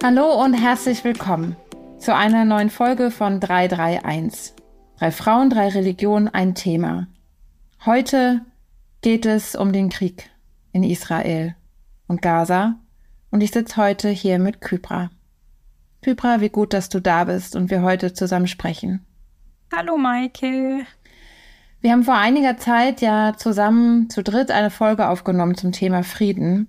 Hallo und herzlich willkommen zu einer neuen Folge von 331. Drei Frauen, drei Religionen, ein Thema. Heute geht es um den Krieg in Israel und Gaza und ich sitze heute hier mit Kypra. Kypra, wie gut, dass du da bist und wir heute zusammen sprechen. Hallo Maike. Wir haben vor einiger Zeit ja zusammen zu dritt eine Folge aufgenommen zum Thema Frieden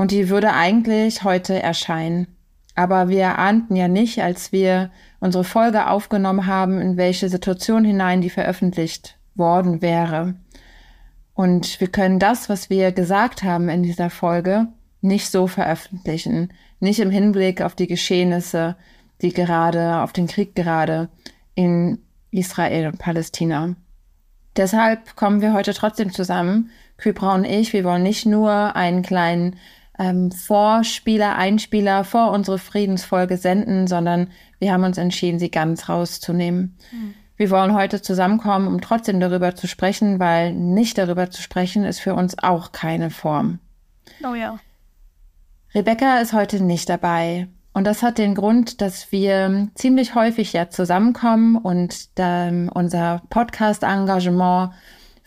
und die würde eigentlich heute erscheinen. Aber wir ahnten ja nicht, als wir unsere Folge aufgenommen haben, in welche Situation hinein die veröffentlicht worden wäre. Und wir können das, was wir gesagt haben in dieser Folge, nicht so veröffentlichen. Nicht im Hinblick auf die Geschehnisse, die gerade, auf den Krieg gerade in Israel und Palästina. Deshalb kommen wir heute trotzdem zusammen, Kypra und ich. Wir wollen nicht nur einen kleinen ähm, Vorspieler, Einspieler vor unsere Friedensfolge senden, sondern wir haben uns entschieden, sie ganz rauszunehmen. Mhm. Wir wollen heute zusammenkommen, um trotzdem darüber zu sprechen, weil nicht darüber zu sprechen ist für uns auch keine Form. Oh ja. Rebecca ist heute nicht dabei. Und das hat den Grund, dass wir ziemlich häufig ja zusammenkommen und ähm, unser Podcast-Engagement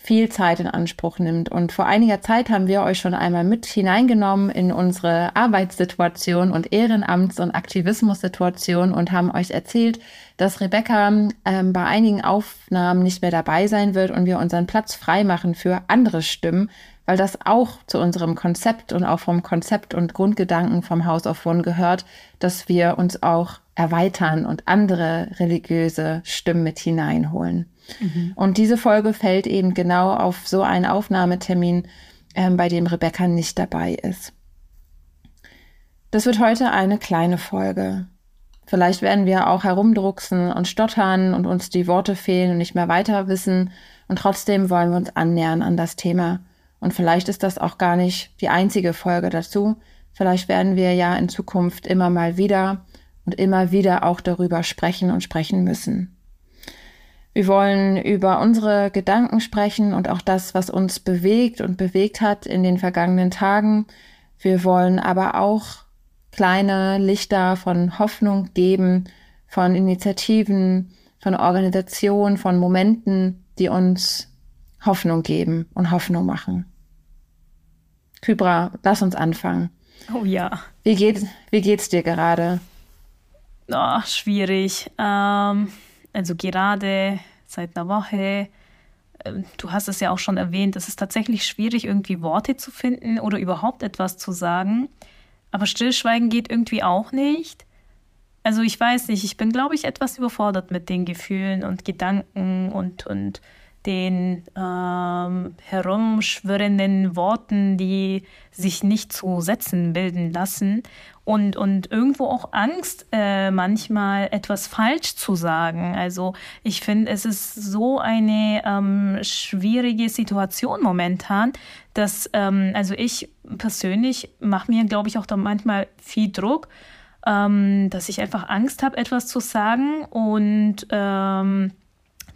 viel Zeit in Anspruch nimmt. Und vor einiger Zeit haben wir euch schon einmal mit hineingenommen in unsere Arbeitssituation und Ehrenamts- und Aktivismussituation und haben euch erzählt, dass Rebecca ähm, bei einigen Aufnahmen nicht mehr dabei sein wird und wir unseren Platz freimachen für andere Stimmen, weil das auch zu unserem Konzept und auch vom Konzept und Grundgedanken vom House of One gehört, dass wir uns auch erweitern und andere religiöse Stimmen mit hineinholen. Mhm. Und diese Folge fällt eben genau auf so einen Aufnahmetermin, ähm, bei dem Rebecca nicht dabei ist. Das wird heute eine kleine Folge. Vielleicht werden wir auch herumdrucksen und stottern und uns die Worte fehlen und nicht mehr weiter wissen. Und trotzdem wollen wir uns annähern an das Thema. Und vielleicht ist das auch gar nicht die einzige Folge dazu. Vielleicht werden wir ja in Zukunft immer mal wieder und immer wieder auch darüber sprechen und sprechen müssen. Wir wollen über unsere Gedanken sprechen und auch das, was uns bewegt und bewegt hat in den vergangenen Tagen. Wir wollen aber auch kleine Lichter von Hoffnung geben, von Initiativen, von Organisationen, von Momenten, die uns Hoffnung geben und Hoffnung machen. Kybra, lass uns anfangen. Oh ja. Wie, geht, wie geht's dir gerade? Oh, schwierig. Ähm, also gerade seit einer Woche. Ähm, du hast es ja auch schon erwähnt, es ist tatsächlich schwierig, irgendwie Worte zu finden oder überhaupt etwas zu sagen. Aber Stillschweigen geht irgendwie auch nicht. Also ich weiß nicht, ich bin, glaube ich, etwas überfordert mit den Gefühlen und Gedanken und, und den ähm, herumschwirrenden Worten, die sich nicht zu Sätzen bilden lassen und, und irgendwo auch Angst, äh, manchmal etwas falsch zu sagen. Also ich finde, es ist so eine ähm, schwierige Situation momentan, dass, ähm, also ich persönlich mache mir, glaube ich, auch da manchmal viel Druck, ähm, dass ich einfach Angst habe, etwas zu sagen und ähm,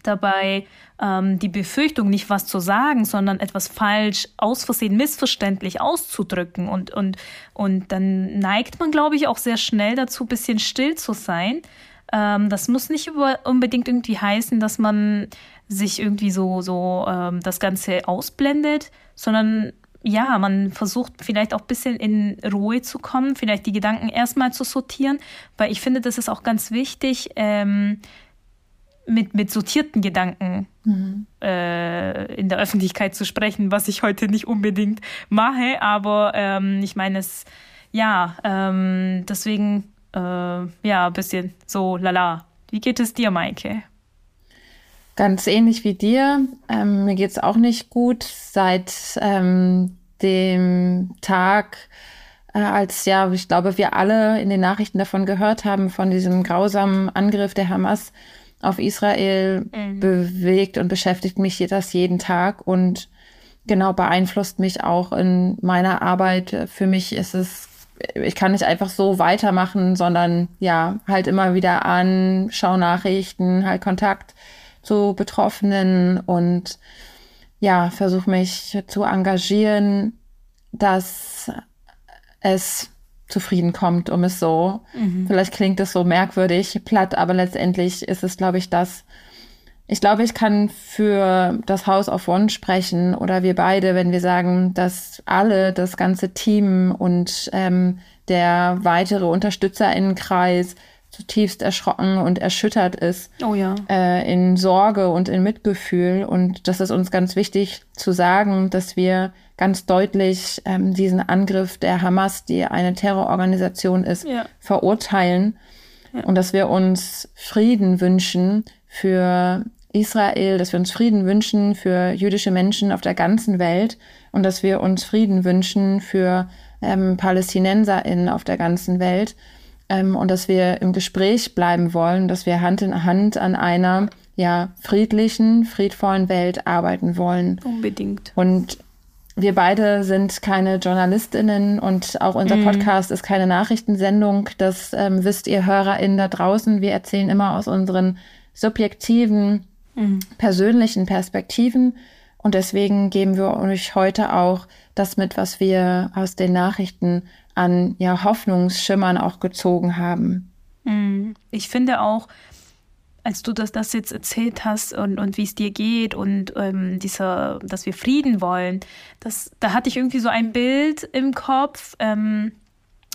dabei ähm, die Befürchtung, nicht was zu sagen, sondern etwas falsch, aus Versehen, missverständlich auszudrücken. Und, und, und dann neigt man, glaube ich, auch sehr schnell dazu, ein bisschen still zu sein. Ähm, das muss nicht unbedingt irgendwie heißen, dass man sich irgendwie so, so ähm, das Ganze ausblendet, sondern ja, man versucht vielleicht auch ein bisschen in Ruhe zu kommen, vielleicht die Gedanken erstmal zu sortieren, weil ich finde, das ist auch ganz wichtig, ähm, mit, mit sortierten Gedanken mhm. äh, in der Öffentlichkeit zu sprechen, was ich heute nicht unbedingt mache. Aber ähm, ich meine, es, ja, ähm, deswegen, äh, ja, ein bisschen so lala. Wie geht es dir, Maike? Ganz ähnlich wie dir. Ähm, mir geht es auch nicht gut seit ähm, dem Tag, äh, als ja, ich glaube, wir alle in den Nachrichten davon gehört haben, von diesem grausamen Angriff der Hamas auf Israel mhm. bewegt und beschäftigt mich das jeden Tag und genau beeinflusst mich auch in meiner Arbeit. Für mich ist es, ich kann nicht einfach so weitermachen, sondern ja, halt immer wieder an, schau Nachrichten, halt Kontakt zu Betroffenen und ja, versuche mich zu engagieren, dass es zufrieden kommt, um es so. Mhm. Vielleicht klingt es so merkwürdig, platt, aber letztendlich ist es, glaube ich, das. Ich glaube, ich kann für das House of One sprechen oder wir beide, wenn wir sagen, dass alle, das ganze Team und ähm, der weitere Unterstützerinnenkreis zutiefst erschrocken und erschüttert ist. Oh ja. Äh, in Sorge und in Mitgefühl. Und das ist uns ganz wichtig zu sagen, dass wir ganz deutlich ähm, diesen Angriff der Hamas, die eine Terrororganisation ist, ja. verurteilen. Ja. Und dass wir uns Frieden wünschen für Israel, dass wir uns Frieden wünschen für jüdische Menschen auf der ganzen Welt und dass wir uns Frieden wünschen für ähm, PalästinenserInnen auf der ganzen Welt ähm, und dass wir im Gespräch bleiben wollen, dass wir Hand in Hand an einer ja friedlichen, friedvollen Welt arbeiten wollen. Unbedingt. Und wir beide sind keine JournalistInnen und auch unser mhm. Podcast ist keine Nachrichtensendung. Das ähm, wisst ihr HörerInnen da draußen. Wir erzählen immer aus unseren subjektiven, mhm. persönlichen Perspektiven. Und deswegen geben wir euch heute auch das mit, was wir aus den Nachrichten an ja, Hoffnungsschimmern auch gezogen haben. Mhm. Ich finde auch, als du das, das jetzt erzählt hast und, und wie es dir geht und ähm, dieser, dass wir Frieden wollen, das, da hatte ich irgendwie so ein Bild im Kopf. Ähm,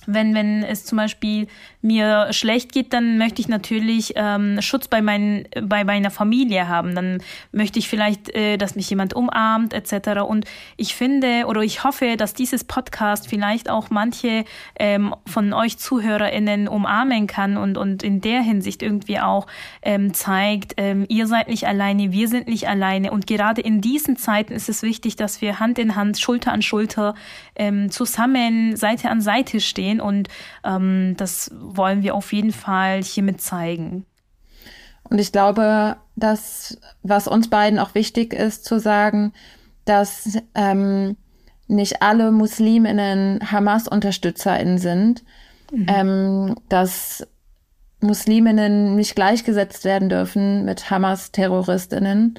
wenn, wenn es zum Beispiel mir schlecht geht, dann möchte ich natürlich ähm, Schutz bei, mein, bei meiner Familie haben. Dann möchte ich vielleicht, äh, dass mich jemand umarmt etc. Und ich finde oder ich hoffe, dass dieses Podcast vielleicht auch manche ähm, von euch ZuhörerInnen umarmen kann und, und in der Hinsicht irgendwie auch ähm, zeigt, ähm, ihr seid nicht alleine, wir sind nicht alleine. Und gerade in diesen Zeiten ist es wichtig, dass wir Hand in Hand, Schulter an Schulter ähm, zusammen Seite an Seite stehen. Und ähm, das wollen wir auf jeden Fall hiermit zeigen. Und ich glaube, dass, was uns beiden auch wichtig ist zu sagen, dass ähm, nicht alle Musliminnen Hamas-UnterstützerInnen sind, mhm. ähm, dass Musliminnen nicht gleichgesetzt werden dürfen mit Hamas-TerroristInnen,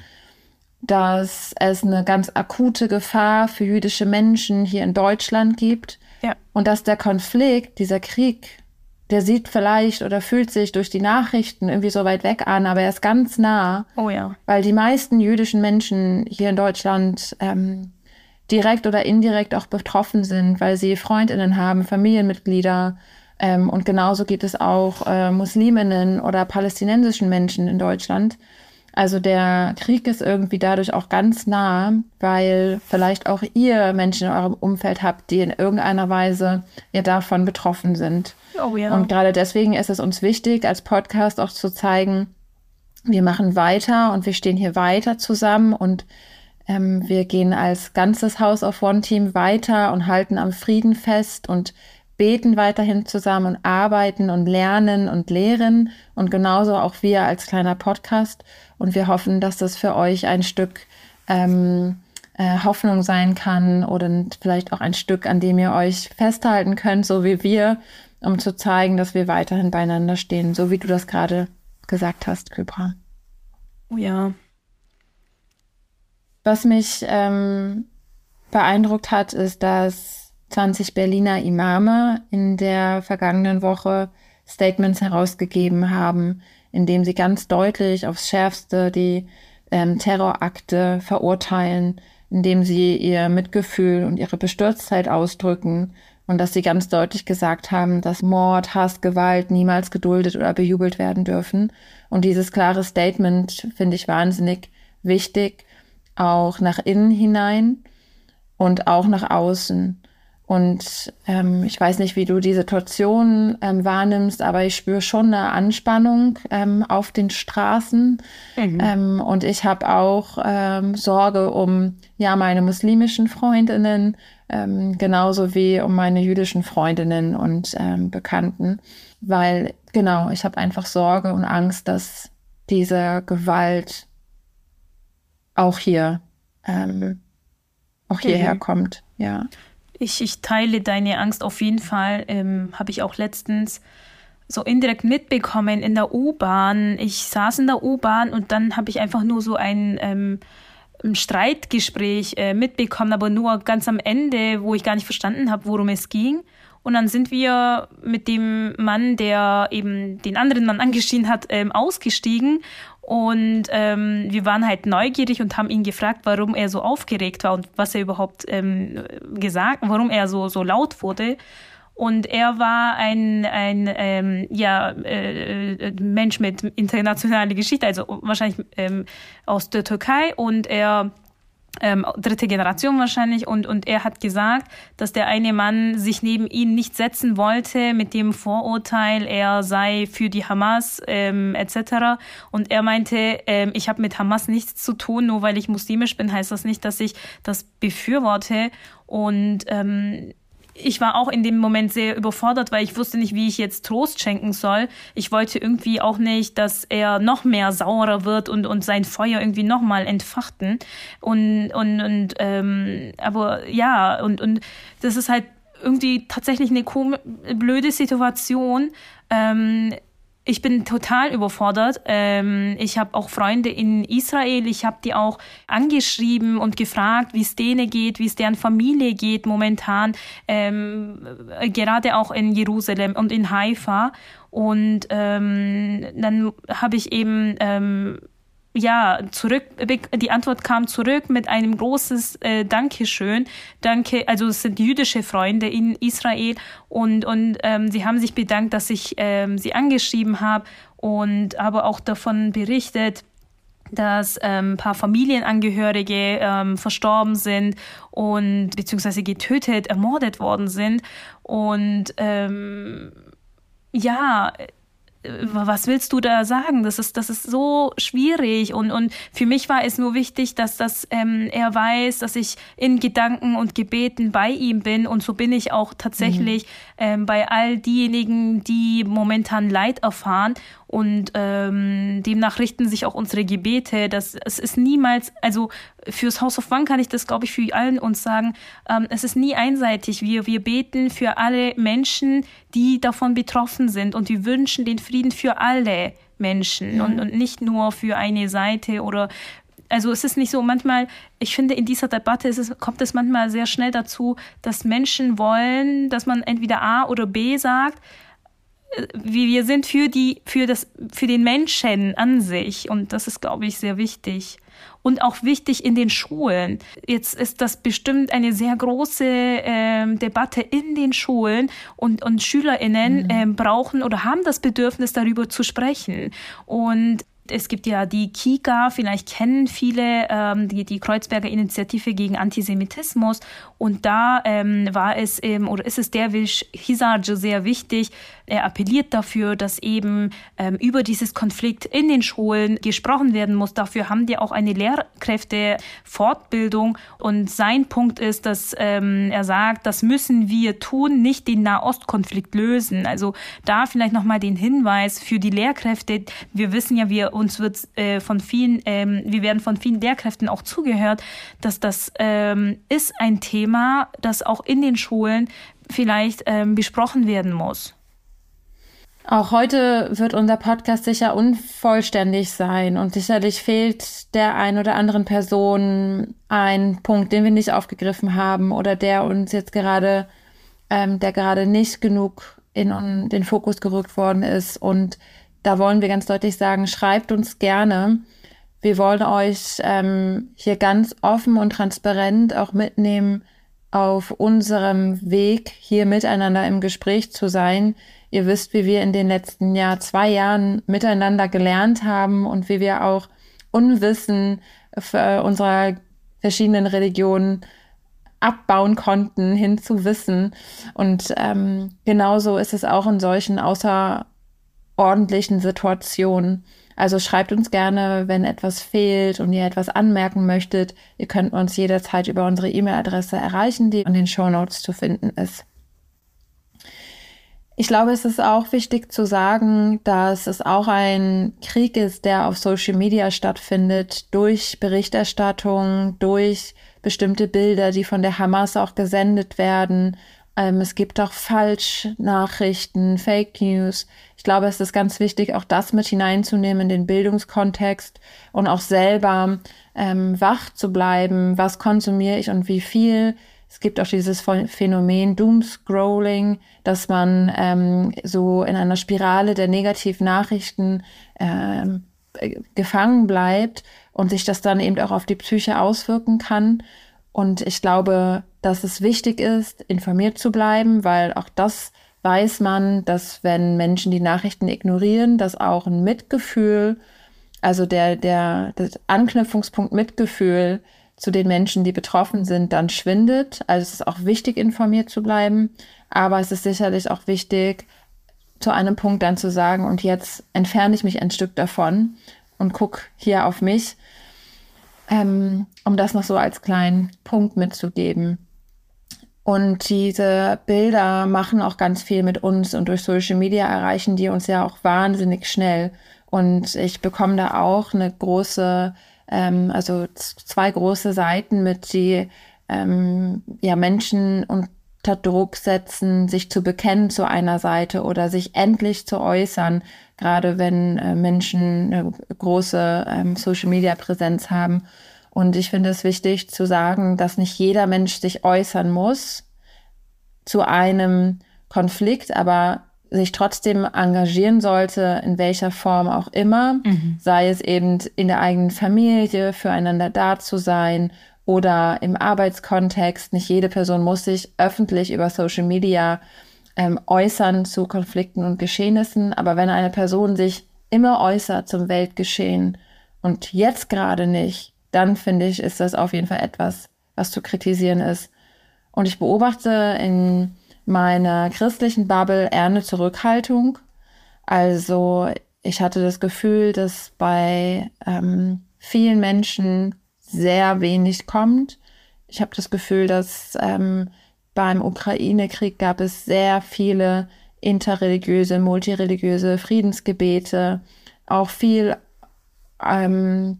dass es eine ganz akute Gefahr für jüdische Menschen hier in Deutschland gibt ja. und dass der Konflikt, dieser Krieg der sieht vielleicht oder fühlt sich durch die Nachrichten irgendwie so weit weg an, aber er ist ganz nah. Oh ja. Weil die meisten jüdischen Menschen hier in Deutschland ähm, direkt oder indirekt auch betroffen sind, weil sie Freundinnen haben, Familienmitglieder. Ähm, und genauso geht es auch äh, Musliminnen oder palästinensischen Menschen in Deutschland. Also der Krieg ist irgendwie dadurch auch ganz nah, weil vielleicht auch ihr Menschen in eurem Umfeld habt, die in irgendeiner Weise ja davon betroffen sind. Oh ja. Und gerade deswegen ist es uns wichtig, als Podcast auch zu zeigen, wir machen weiter und wir stehen hier weiter zusammen und ähm, wir gehen als ganzes House of One Team weiter und halten am Frieden fest und beten weiterhin zusammen und arbeiten und lernen und lehren und genauso auch wir als kleiner Podcast. Und wir hoffen, dass das für euch ein Stück ähm, äh, Hoffnung sein kann oder vielleicht auch ein Stück, an dem ihr euch festhalten könnt, so wie wir, um zu zeigen, dass wir weiterhin beieinander stehen, so wie du das gerade gesagt hast, Kybra. Oh ja. Was mich ähm, beeindruckt hat, ist, dass 20 Berliner Imame in der vergangenen Woche Statements herausgegeben haben, indem sie ganz deutlich aufs Schärfste die ähm, Terrorakte verurteilen, indem sie ihr Mitgefühl und ihre Bestürztheit ausdrücken und dass sie ganz deutlich gesagt haben, dass Mord, Hass, Gewalt niemals geduldet oder bejubelt werden dürfen. Und dieses klare Statement finde ich wahnsinnig wichtig, auch nach innen hinein und auch nach außen. Und ähm, ich weiß nicht, wie du die Situation ähm, wahrnimmst, aber ich spüre schon eine Anspannung ähm, auf den Straßen. Mhm. Ähm, und ich habe auch ähm, Sorge um ja meine muslimischen Freundinnen, ähm, genauso wie um meine jüdischen Freundinnen und ähm, Bekannten, weil genau, ich habe einfach Sorge und Angst, dass diese Gewalt auch hier ähm, auch hierher mhm. kommt. Ja. Ich, ich teile deine Angst auf jeden Fall. Ähm, Habe ich auch letztens so indirekt mitbekommen in der U-Bahn. Ich saß in der U-Bahn und dann habe ich einfach nur so ein, ähm, Streitgespräch äh, mitbekommen, aber nur ganz am Ende, wo ich gar nicht verstanden habe, worum es ging. Und dann sind wir mit dem Mann, der eben den anderen Mann angeschrien hat, ähm, ausgestiegen. Und ähm, wir waren halt neugierig und haben ihn gefragt, warum er so aufgeregt war und was er überhaupt ähm, gesagt, warum er so, so laut wurde. Und er war ein, ein ähm, ja, äh, äh Mensch mit internationaler Geschichte, also wahrscheinlich ähm, aus der Türkei. Und er ähm, dritte Generation wahrscheinlich und, und er hat gesagt, dass der eine Mann sich neben ihn nicht setzen wollte mit dem Vorurteil, er sei für die Hamas ähm, etc. Und er meinte, ähm, ich habe mit Hamas nichts zu tun, nur weil ich muslimisch bin, heißt das nicht, dass ich das befürworte. Und ähm, ich war auch in dem Moment sehr überfordert, weil ich wusste nicht, wie ich jetzt Trost schenken soll. Ich wollte irgendwie auch nicht, dass er noch mehr saurer wird und, und sein Feuer irgendwie nochmal entfachten. Und, und, und ähm, aber ja, und, und das ist halt irgendwie tatsächlich eine blöde Situation. Ähm, ich bin total überfordert. Ähm, ich habe auch Freunde in Israel. Ich habe die auch angeschrieben und gefragt, wie es denen geht, wie es deren Familie geht momentan, ähm, gerade auch in Jerusalem und in Haifa. Und ähm, dann habe ich eben ähm, ja, zurück, die Antwort kam zurück mit einem großes äh, Dankeschön. Danke, also es sind jüdische Freunde in Israel und, und ähm, sie haben sich bedankt, dass ich ähm, sie angeschrieben habe und aber auch davon berichtet, dass ähm, ein paar Familienangehörige ähm, verstorben sind und beziehungsweise getötet, ermordet worden sind. Und ähm, ja, was willst du da sagen? Das ist, das ist so schwierig. Und, und für mich war es nur wichtig, dass das, ähm, er weiß, dass ich in Gedanken und Gebeten bei ihm bin. Und so bin ich auch tatsächlich mhm. ähm, bei all diejenigen, die momentan Leid erfahren. Und ähm, demnach richten sich auch unsere Gebete. Das, es ist niemals, also fürs House of One kann ich das, glaube ich, für allen uns sagen. Ähm, es ist nie einseitig. Wir, wir beten für alle Menschen, die davon betroffen sind. Und wir wünschen den Frieden für alle Menschen mhm. und, und nicht nur für eine Seite oder also es ist nicht so, manchmal, ich finde, in dieser Debatte es, kommt es manchmal sehr schnell dazu, dass Menschen wollen, dass man entweder A oder B sagt wir sind für die, für das, für den Menschen an sich. Und das ist, glaube ich, sehr wichtig. Und auch wichtig in den Schulen. Jetzt ist das bestimmt eine sehr große ähm, Debatte in den Schulen und, und SchülerInnen mhm. ähm, brauchen oder haben das Bedürfnis, darüber zu sprechen. Und es gibt ja die Kika, vielleicht kennen viele ähm, die, die Kreuzberger Initiative gegen Antisemitismus. Und da ähm, war es ähm, oder ist es Derwisch Hisarge sehr wichtig. Er appelliert dafür, dass eben ähm, über dieses Konflikt in den Schulen gesprochen werden muss. Dafür haben die auch eine Lehrkräftefortbildung. Und sein Punkt ist, dass ähm, er sagt, das müssen wir tun, nicht den Nahostkonflikt lösen. Also da vielleicht nochmal den Hinweis für die Lehrkräfte. Wir wissen ja, wir uns wird äh, von vielen, ähm, wir werden von vielen Lehrkräften auch zugehört, dass das ähm, ist ein Thema, das auch in den Schulen vielleicht ähm, besprochen werden muss. Auch heute wird unser Podcast sicher unvollständig sein und sicherlich fehlt der ein oder anderen Person ein Punkt, den wir nicht aufgegriffen haben oder der uns jetzt gerade, ähm, der gerade nicht genug in den Fokus gerückt worden ist und da wollen wir ganz deutlich sagen, schreibt uns gerne. Wir wollen euch ähm, hier ganz offen und transparent auch mitnehmen auf unserem Weg, hier miteinander im Gespräch zu sein. Ihr wisst, wie wir in den letzten Jahr, zwei Jahren miteinander gelernt haben und wie wir auch Unwissen unserer verschiedenen Religionen abbauen konnten hin zu Wissen. Und ähm, genauso ist es auch in solchen außer ordentlichen Situation. Also schreibt uns gerne, wenn etwas fehlt und ihr etwas anmerken möchtet. Ihr könnt uns jederzeit über unsere E-Mail-Adresse erreichen, die in den Show Notes zu finden ist. Ich glaube, es ist auch wichtig zu sagen, dass es auch ein Krieg ist, der auf Social Media stattfindet, durch Berichterstattung, durch bestimmte Bilder, die von der Hamas auch gesendet werden ähm, es gibt auch Falschnachrichten, Fake News. Ich glaube, es ist ganz wichtig, auch das mit hineinzunehmen in den Bildungskontext und auch selber ähm, wach zu bleiben. Was konsumiere ich und wie viel? Es gibt auch dieses Phänomen Doomscrolling, dass man ähm, so in einer Spirale der negativen Nachrichten ähm, gefangen bleibt und sich das dann eben auch auf die Psyche auswirken kann. Und ich glaube, dass es wichtig ist, informiert zu bleiben, weil auch das weiß man, dass wenn Menschen die Nachrichten ignorieren, dass auch ein Mitgefühl, also der, der, der Anknüpfungspunkt Mitgefühl zu den Menschen, die betroffen sind, dann schwindet. Also es ist auch wichtig, informiert zu bleiben. Aber es ist sicherlich auch wichtig, zu einem Punkt dann zu sagen, und jetzt entferne ich mich ein Stück davon und gucke hier auf mich, ähm, um das noch so als kleinen Punkt mitzugeben. Und diese Bilder machen auch ganz viel mit uns und durch Social Media erreichen die uns ja auch wahnsinnig schnell. Und ich bekomme da auch eine große, ähm, also zwei große Seiten mit, die ähm, ja Menschen unter Druck setzen, sich zu bekennen zu einer Seite oder sich endlich zu äußern, gerade wenn äh, Menschen eine große ähm, Social Media Präsenz haben. Und ich finde es wichtig zu sagen, dass nicht jeder Mensch sich äußern muss zu einem Konflikt, aber sich trotzdem engagieren sollte, in welcher Form auch immer, mhm. sei es eben in der eigenen Familie, füreinander da zu sein oder im Arbeitskontext. Nicht jede Person muss sich öffentlich über Social Media ähm, äußern zu Konflikten und Geschehnissen, aber wenn eine Person sich immer äußert zum Weltgeschehen und jetzt gerade nicht, dann finde ich, ist das auf jeden Fall etwas, was zu kritisieren ist. Und ich beobachte in meiner christlichen Bubble eher eine Zurückhaltung. Also ich hatte das Gefühl, dass bei ähm, vielen Menschen sehr wenig kommt. Ich habe das Gefühl, dass ähm, beim Ukraine-Krieg gab es sehr viele interreligiöse, multireligiöse Friedensgebete, auch viel ähm,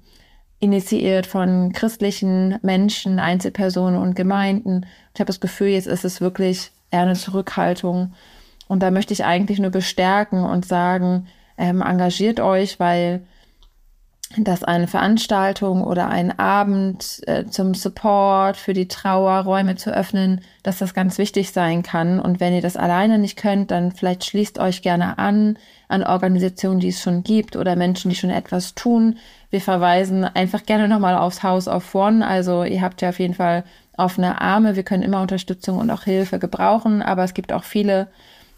initiiert von christlichen Menschen, Einzelpersonen und Gemeinden. Ich habe das Gefühl, jetzt ist es wirklich eher eine Zurückhaltung. Und da möchte ich eigentlich nur bestärken und sagen, ähm, engagiert euch, weil dass eine Veranstaltung oder ein Abend äh, zum Support für die Trauer, Räume zu öffnen, dass das ganz wichtig sein kann. Und wenn ihr das alleine nicht könnt, dann vielleicht schließt euch gerne an an Organisationen, die es schon gibt oder Menschen, die schon etwas tun. Wir verweisen einfach gerne nochmal aufs House of One. Also ihr habt ja auf jeden Fall offene Arme. Wir können immer Unterstützung und auch Hilfe gebrauchen. Aber es gibt auch viele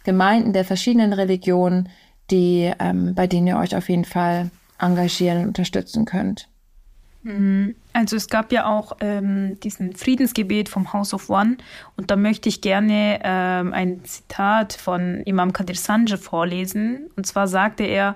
Gemeinden der verschiedenen Religionen, die, ähm, bei denen ihr euch auf jeden Fall engagieren und unterstützen könnt. Mhm. Also es gab ja auch ähm, diesen Friedensgebet vom House of One und da möchte ich gerne ähm, ein Zitat von Imam Kadir Sanje vorlesen. Und zwar sagte er,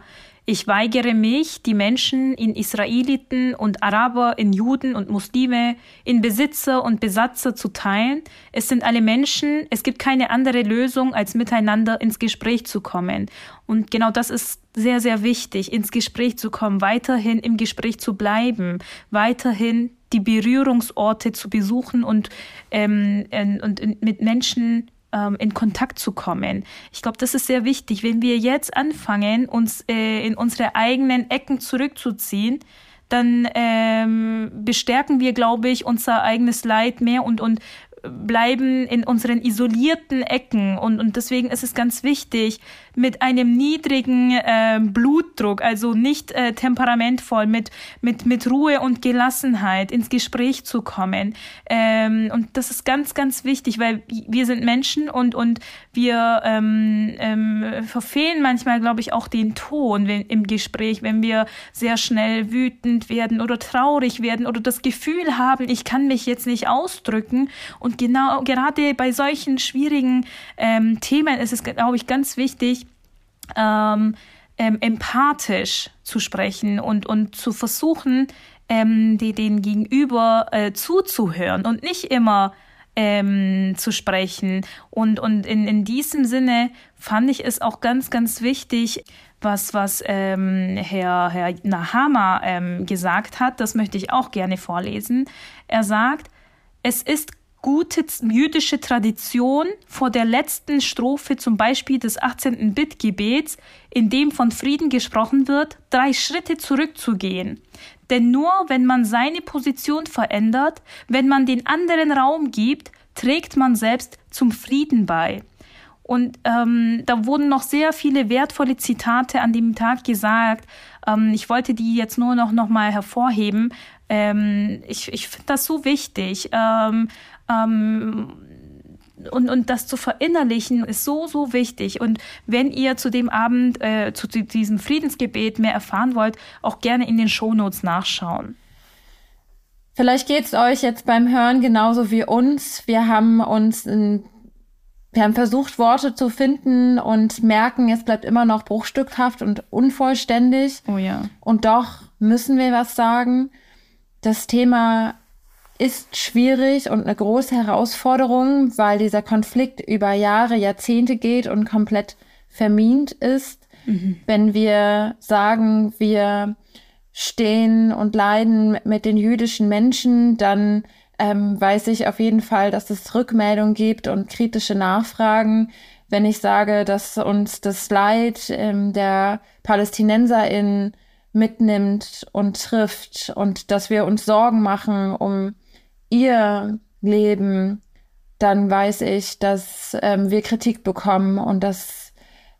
ich weigere mich, die Menschen in Israeliten und Araber, in Juden und Muslime, in Besitzer und Besatzer zu teilen. Es sind alle Menschen. Es gibt keine andere Lösung, als miteinander ins Gespräch zu kommen. Und genau das ist sehr, sehr wichtig, ins Gespräch zu kommen, weiterhin im Gespräch zu bleiben, weiterhin die Berührungsorte zu besuchen und, ähm, und mit Menschen ähm, in Kontakt zu kommen. Ich glaube, das ist sehr wichtig. Wenn wir jetzt anfangen, uns äh, in unsere eigenen Ecken zurückzuziehen, dann ähm, bestärken wir, glaube ich, unser eigenes Leid mehr und, und bleiben in unseren isolierten Ecken. Und, und deswegen ist es ganz wichtig, mit einem niedrigen äh, Blutdruck, also nicht äh, temperamentvoll, mit, mit, mit Ruhe und Gelassenheit ins Gespräch zu kommen. Ähm, und das ist ganz, ganz wichtig, weil wir sind Menschen und, und wir ähm, ähm, verfehlen manchmal, glaube ich, auch den Ton wenn, im Gespräch, wenn wir sehr schnell wütend werden oder traurig werden oder das Gefühl haben, ich kann mich jetzt nicht ausdrücken. Und genau gerade bei solchen schwierigen ähm, Themen ist es, glaube ich, ganz wichtig, ähm, ähm, empathisch zu sprechen und, und zu versuchen, ähm, die, den Gegenüber äh, zuzuhören und nicht immer ähm, zu sprechen. Und, und in, in diesem Sinne fand ich es auch ganz, ganz wichtig, was, was ähm, Herr, Herr Nahama ähm, gesagt hat. Das möchte ich auch gerne vorlesen. Er sagt, es ist gute jüdische Tradition vor der letzten Strophe zum Beispiel des 18. Bittgebets, in dem von Frieden gesprochen wird, drei Schritte zurückzugehen. Denn nur wenn man seine Position verändert, wenn man den anderen Raum gibt, trägt man selbst zum Frieden bei. Und ähm, da wurden noch sehr viele wertvolle Zitate an dem Tag gesagt. Ähm, ich wollte die jetzt nur noch, noch mal hervorheben. Ähm, ich ich finde das so wichtig. Ähm, und, und das zu verinnerlichen ist so, so wichtig. Und wenn ihr zu dem Abend, äh, zu diesem Friedensgebet mehr erfahren wollt, auch gerne in den Shownotes nachschauen. Vielleicht geht es euch jetzt beim Hören genauso wie uns. Wir haben uns in wir haben versucht, Worte zu finden und merken, es bleibt immer noch bruchstückhaft und unvollständig. Oh ja. Und doch müssen wir was sagen. Das Thema ist schwierig und eine große Herausforderung, weil dieser Konflikt über Jahre, Jahrzehnte geht und komplett vermint ist. Mhm. Wenn wir sagen, wir stehen und leiden mit den jüdischen Menschen, dann ähm, weiß ich auf jeden Fall, dass es Rückmeldungen gibt und kritische Nachfragen. Wenn ich sage, dass uns das Leid ähm, der PalästinenserInnen mitnimmt und trifft und dass wir uns Sorgen machen um ihr Leben, dann weiß ich, dass ähm, wir Kritik bekommen und dass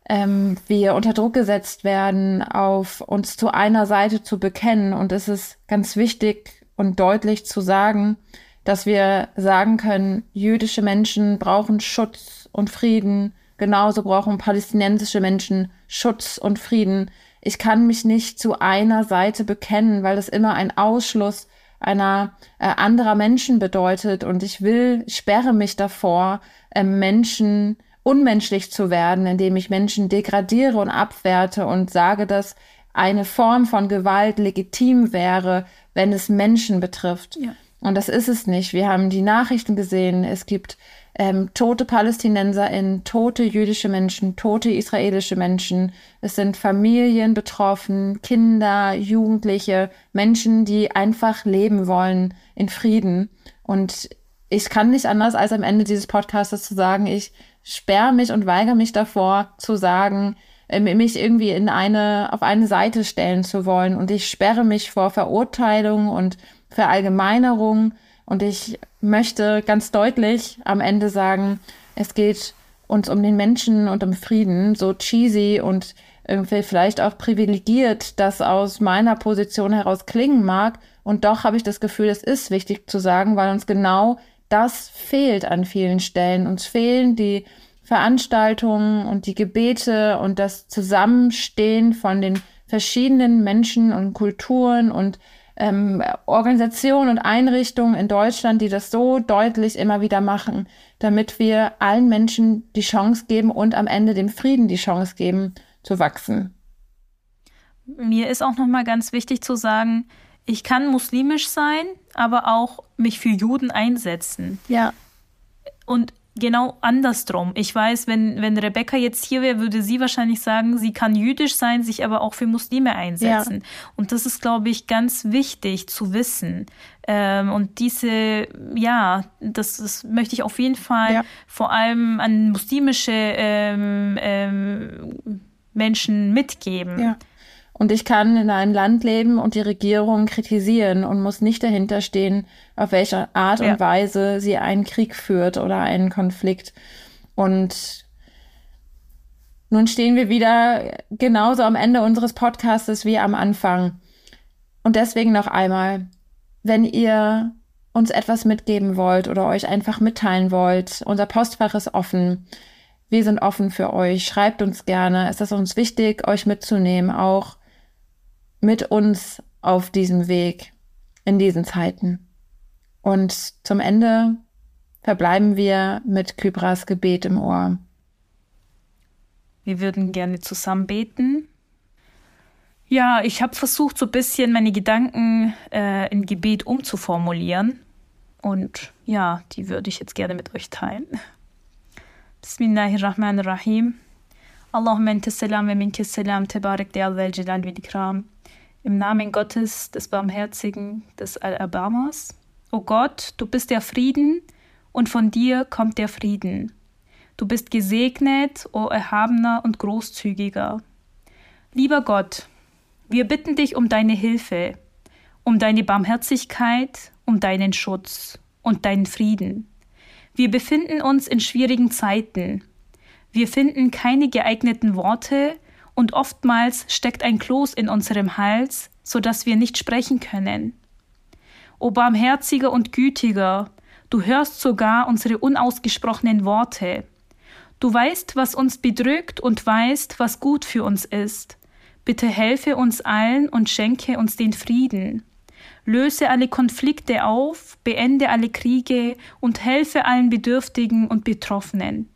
ähm, wir unter Druck gesetzt werden, auf uns zu einer Seite zu bekennen. Und es ist ganz wichtig und deutlich zu sagen, dass wir sagen können, jüdische Menschen brauchen Schutz und Frieden, genauso brauchen palästinensische Menschen Schutz und Frieden. Ich kann mich nicht zu einer Seite bekennen, weil das immer ein Ausschluss einer äh, anderer Menschen bedeutet und ich will, sperre mich davor, äh, Menschen unmenschlich zu werden, indem ich Menschen degradiere und abwerte und sage, dass eine Form von Gewalt legitim wäre, wenn es Menschen betrifft. Ja. Und das ist es nicht. Wir haben die Nachrichten gesehen. Es gibt ähm, tote PalästinenserInnen, tote jüdische Menschen, tote israelische Menschen. Es sind Familien betroffen, Kinder, Jugendliche, Menschen, die einfach leben wollen in Frieden. Und ich kann nicht anders, als am Ende dieses Podcasts zu sagen, ich sperre mich und weigere mich davor zu sagen, äh, mich irgendwie in eine, auf eine Seite stellen zu wollen. Und ich sperre mich vor Verurteilung und Verallgemeinerung. Und ich möchte ganz deutlich am Ende sagen, es geht uns um den Menschen und um Frieden, so cheesy und irgendwie vielleicht auch privilegiert, das aus meiner Position heraus klingen mag. Und doch habe ich das Gefühl, es ist wichtig zu sagen, weil uns genau das fehlt an vielen Stellen. Uns fehlen die Veranstaltungen und die Gebete und das Zusammenstehen von den verschiedenen Menschen und Kulturen und ähm, Organisationen und Einrichtungen in Deutschland, die das so deutlich immer wieder machen, damit wir allen Menschen die Chance geben und am Ende dem Frieden die Chance geben, zu wachsen. Mir ist auch noch mal ganz wichtig zu sagen, ich kann muslimisch sein, aber auch mich für Juden einsetzen. Ja. Und genau andersrum. Ich weiß, wenn, wenn Rebecca jetzt hier wäre, würde sie wahrscheinlich sagen, sie kann jüdisch sein, sich aber auch für Muslime einsetzen. Ja. Und das ist, glaube ich, ganz wichtig zu wissen. Ähm, und diese, ja, das, das möchte ich auf jeden Fall ja. vor allem an muslimische ähm, ähm, Menschen mitgeben. Ja. Und ich kann in einem Land leben und die Regierung kritisieren und muss nicht dahinter stehen, auf welche Art ja. und Weise sie einen Krieg führt oder einen Konflikt. Und nun stehen wir wieder genauso am Ende unseres Podcastes wie am Anfang. Und deswegen noch einmal, wenn ihr uns etwas mitgeben wollt oder euch einfach mitteilen wollt, unser Postfach ist offen. Wir sind offen für euch. Schreibt uns gerne. Es ist uns wichtig, euch mitzunehmen, auch mit uns auf diesem Weg in diesen Zeiten. Und zum Ende verbleiben wir mit Kybras Gebet im Ohr. Wir würden gerne zusammen beten. Ja, ich habe versucht, so ein bisschen meine Gedanken äh, in Gebet umzuformulieren. Und ja, die würde ich jetzt gerne mit euch teilen. Bismillahirrahmanirrahim. Allahumma ente salam ve minke salam tebarek de al celal ve ikram. Im Namen Gottes, des Barmherzigen, des Erbarmers. O Gott, du bist der Frieden und von dir kommt der Frieden. Du bist gesegnet, o Erhabener und Großzügiger. Lieber Gott, wir bitten dich um deine Hilfe, um deine Barmherzigkeit, um deinen Schutz und deinen Frieden. Wir befinden uns in schwierigen Zeiten. Wir finden keine geeigneten Worte und oftmals steckt ein Kloß in unserem Hals, so dass wir nicht sprechen können. O barmherziger und gütiger, du hörst sogar unsere unausgesprochenen Worte. Du weißt, was uns bedrückt und weißt, was gut für uns ist. Bitte helfe uns allen und schenke uns den Frieden. Löse alle Konflikte auf, beende alle Kriege und helfe allen Bedürftigen und Betroffenen.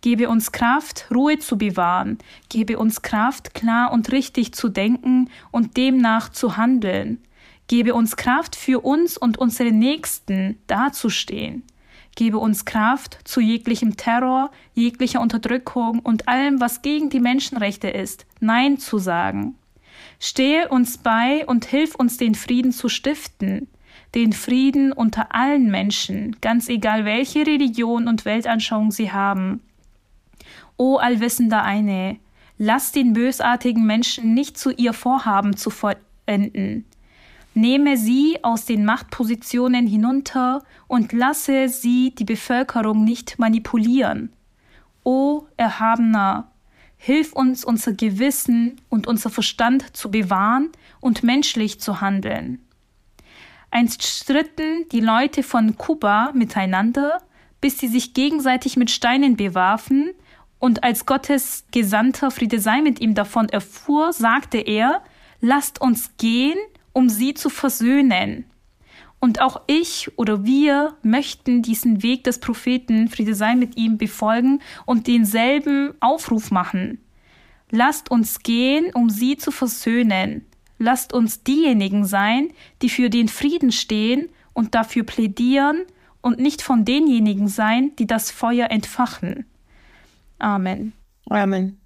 Gebe uns Kraft, Ruhe zu bewahren, gebe uns Kraft, klar und richtig zu denken und demnach zu handeln. Gebe uns Kraft, für uns und unsere Nächsten dazustehen. Gebe uns Kraft zu jeglichem Terror, jeglicher Unterdrückung und allem, was gegen die Menschenrechte ist, Nein zu sagen. Stehe uns bei und hilf uns, den Frieden zu stiften, den Frieden unter allen Menschen, ganz egal welche Religion und Weltanschauung sie haben. O allwissender eine, lass den bösartigen Menschen nicht zu ihr Vorhaben zu vollenden. Nehme sie aus den Machtpositionen hinunter und lasse sie die Bevölkerung nicht manipulieren. O Erhabener, hilf uns, unser Gewissen und unser Verstand zu bewahren und menschlich zu handeln. Einst stritten die Leute von Kuba miteinander, bis sie sich gegenseitig mit Steinen bewarfen, und als Gottes Gesandter Friede sei mit ihm davon erfuhr, sagte er, lasst uns gehen um sie zu versöhnen. Und auch ich oder wir möchten diesen Weg des Propheten, Friede sei mit ihm, befolgen und denselben Aufruf machen. Lasst uns gehen, um sie zu versöhnen. Lasst uns diejenigen sein, die für den Frieden stehen und dafür plädieren und nicht von denjenigen sein, die das Feuer entfachen. Amen. Amen.